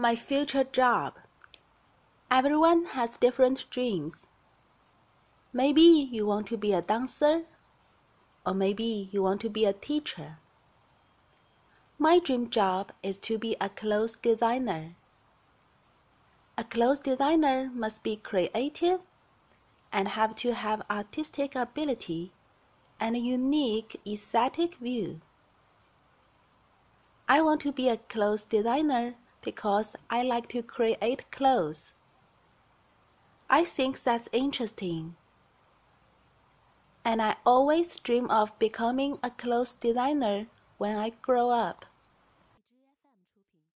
my future job? Everyone has different dreams. Maybe you want to be a dancer, or maybe you want to be a teacher. My dream job is to be a clothes designer. A clothes designer must be creative and have to have artistic ability and a unique aesthetic view. I want to be a clothes designer because I like to create clothes. I think that's interesting. And I always dream of becoming a clothes designer when I grow up.